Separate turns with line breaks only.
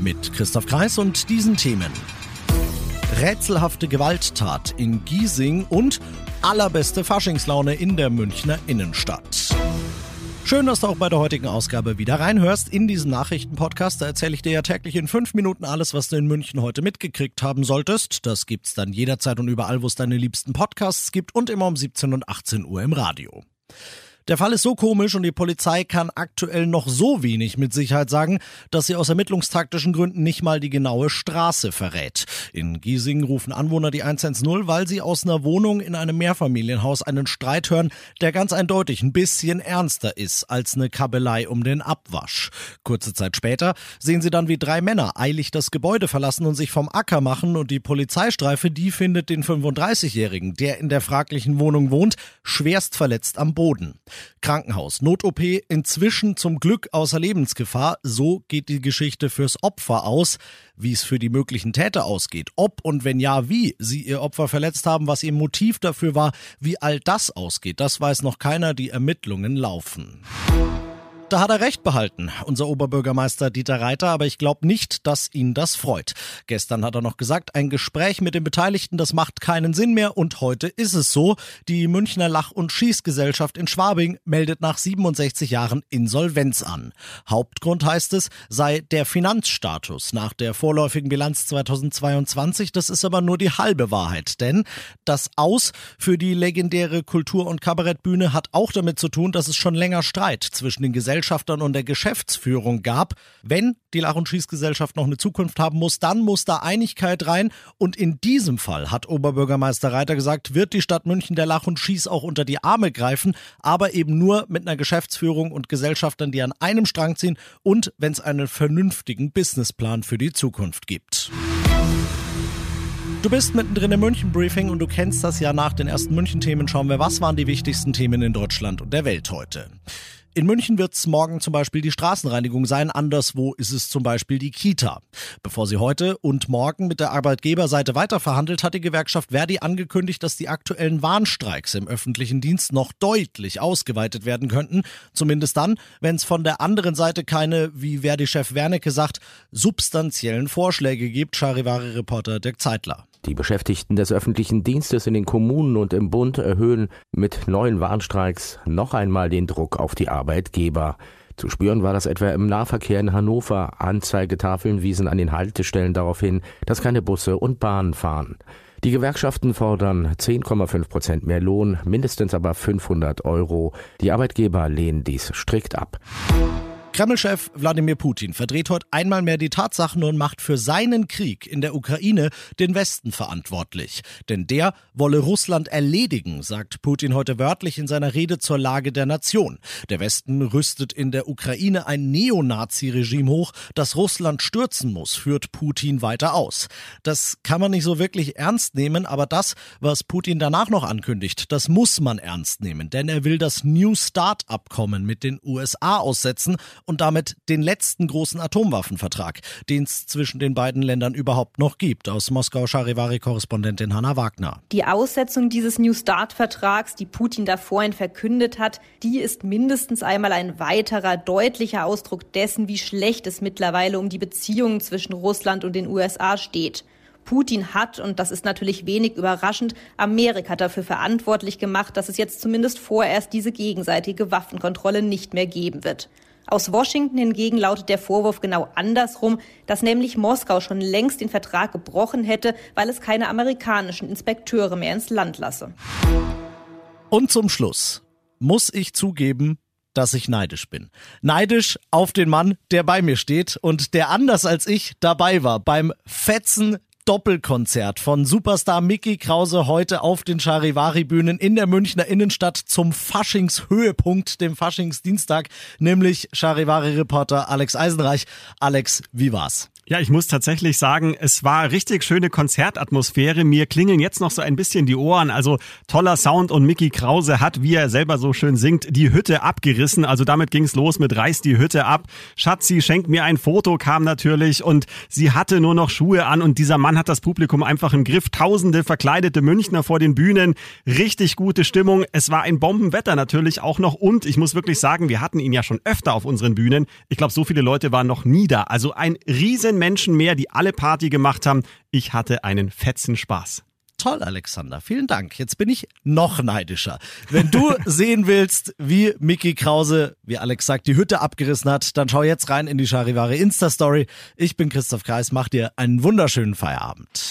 Mit Christoph Kreis und diesen Themen. Rätselhafte Gewalttat in Giesing und allerbeste Faschingslaune in der Münchner Innenstadt. Schön, dass du auch bei der heutigen Ausgabe wieder reinhörst in diesen Nachrichtenpodcast. Da erzähle ich dir ja täglich in fünf Minuten alles, was du in München heute mitgekriegt haben solltest. Das gibt's dann jederzeit und überall, wo es deine liebsten Podcasts gibt und immer um 17 und 18 Uhr im Radio. Der Fall ist so komisch und die Polizei kann aktuell noch so wenig mit Sicherheit sagen, dass sie aus ermittlungstaktischen Gründen nicht mal die genaue Straße verrät. In Giesing rufen Anwohner die 110, weil sie aus einer Wohnung in einem Mehrfamilienhaus einen Streit hören, der ganz eindeutig ein bisschen ernster ist als eine Kabelei um den Abwasch. Kurze Zeit später sehen sie dann, wie drei Männer eilig das Gebäude verlassen und sich vom Acker machen und die Polizeistreife, die findet den 35-Jährigen, der in der fraglichen Wohnung wohnt, schwerst verletzt am Boden. Krankenhaus, Not-OP, inzwischen zum Glück außer Lebensgefahr. So geht die Geschichte fürs Opfer aus. Wie es für die möglichen Täter ausgeht, ob und wenn ja, wie sie ihr Opfer verletzt haben, was ihr Motiv dafür war, wie all das ausgeht, das weiß noch keiner. Die Ermittlungen laufen. Da hat er recht behalten, unser Oberbürgermeister Dieter Reiter, aber ich glaube nicht, dass ihn das freut. Gestern hat er noch gesagt, ein Gespräch mit den Beteiligten, das macht keinen Sinn mehr und heute ist es so. Die Münchner Lach- und Schießgesellschaft in Schwabing meldet nach 67 Jahren Insolvenz an. Hauptgrund heißt es, sei der Finanzstatus nach der vorläufigen Bilanz 2022. Das ist aber nur die halbe Wahrheit, denn das Aus für die legendäre Kultur- und Kabarettbühne hat auch damit zu tun, dass es schon länger Streit zwischen den Gesellschaften Gesellschaftern und der Geschäftsführung gab. Wenn die Lach- und Schießgesellschaft noch eine Zukunft haben muss, dann muss da Einigkeit rein. Und in diesem Fall, hat Oberbürgermeister Reiter gesagt, wird die Stadt München der Lach und Schieß auch unter die Arme greifen, aber eben nur mit einer Geschäftsführung und Gesellschaftern, die an einem Strang ziehen und wenn es einen vernünftigen Businessplan für die Zukunft gibt. Du bist mittendrin im München-Briefing und du kennst das ja nach den ersten München-Themen. Schauen wir, was waren die wichtigsten Themen in Deutschland und der Welt heute. In München wird es morgen zum Beispiel die Straßenreinigung sein, anderswo ist es zum Beispiel die Kita. Bevor sie heute und morgen mit der Arbeitgeberseite weiterverhandelt, hat die Gewerkschaft Verdi angekündigt, dass die aktuellen Warnstreiks im öffentlichen Dienst noch deutlich ausgeweitet werden könnten. Zumindest dann, wenn es von der anderen Seite keine, wie Verdi-Chef Wernicke sagt, substanziellen Vorschläge gibt, Charivari-Reporter Dirk Zeitler.
Die Beschäftigten des öffentlichen Dienstes in den Kommunen und im Bund erhöhen mit neuen Warnstreiks noch einmal den Druck auf die Arbeitgeber. Zu spüren war das etwa im Nahverkehr in Hannover. Anzeigetafeln wiesen an den Haltestellen darauf hin, dass keine Busse und Bahnen fahren. Die Gewerkschaften fordern 10,5 Prozent mehr Lohn, mindestens aber 500 Euro. Die Arbeitgeber lehnen dies strikt ab.
Kreml-Chef Wladimir Putin verdreht heute einmal mehr die Tatsachen und macht für seinen Krieg in der Ukraine den Westen verantwortlich. Denn der wolle Russland erledigen, sagt Putin heute wörtlich in seiner Rede zur Lage der Nation. Der Westen rüstet in der Ukraine ein Neonazi-Regime hoch, das Russland stürzen muss, führt Putin weiter aus. Das kann man nicht so wirklich ernst nehmen, aber das, was Putin danach noch ankündigt, das muss man ernst nehmen, denn er will das New Start-Abkommen mit den USA aussetzen und damit den letzten großen Atomwaffenvertrag, den es zwischen den beiden Ländern überhaupt noch gibt. Aus Moskau Charivari-Korrespondentin Hanna Wagner.
Die Aussetzung dieses New Start-Vertrags, die Putin da vorhin verkündet hat, die ist mindestens einmal ein weiterer deutlicher Ausdruck dessen, wie schlecht es mittlerweile um die Beziehungen zwischen Russland und den USA steht. Putin hat, und das ist natürlich wenig überraschend, Amerika dafür verantwortlich gemacht, dass es jetzt zumindest vorerst diese gegenseitige Waffenkontrolle nicht mehr geben wird. Aus Washington hingegen lautet der Vorwurf genau andersrum, dass nämlich Moskau schon längst den Vertrag gebrochen hätte, weil es keine amerikanischen Inspekteure mehr ins Land lasse.
Und zum Schluss muss ich zugeben, dass ich neidisch bin. Neidisch auf den Mann, der bei mir steht und der anders als ich dabei war beim Fetzen Doppelkonzert von Superstar Mickey Krause heute auf den Charivari-Bühnen in der Münchner Innenstadt zum Faschingshöhepunkt, dem Faschingsdienstag, nämlich Charivari-Reporter Alex Eisenreich. Alex, wie war's?
Ja, ich muss tatsächlich sagen, es war richtig schöne Konzertatmosphäre. Mir klingeln jetzt noch so ein bisschen die Ohren. Also toller Sound und Mickey Krause hat, wie er selber so schön singt, die Hütte abgerissen. Also damit ging's los mit Reiß die Hütte ab. Schatzi schenkt mir ein Foto kam natürlich und sie hatte nur noch Schuhe an und dieser Mann hat das Publikum einfach im Griff. Tausende verkleidete Münchner vor den Bühnen. Richtig gute Stimmung. Es war ein Bombenwetter natürlich auch noch und ich muss wirklich sagen, wir hatten ihn ja schon öfter auf unseren Bühnen. Ich glaube, so viele Leute waren noch nie da. Also ein riesen Menschen mehr, die alle Party gemacht haben. Ich hatte einen fetzen Spaß.
Toll, Alexander. Vielen Dank. Jetzt bin ich noch neidischer. Wenn du sehen willst, wie Mickey Krause, wie Alex sagt, die Hütte abgerissen hat, dann schau jetzt rein in die Charivari Insta-Story. Ich bin Christoph Kreis. Mach dir einen wunderschönen Feierabend.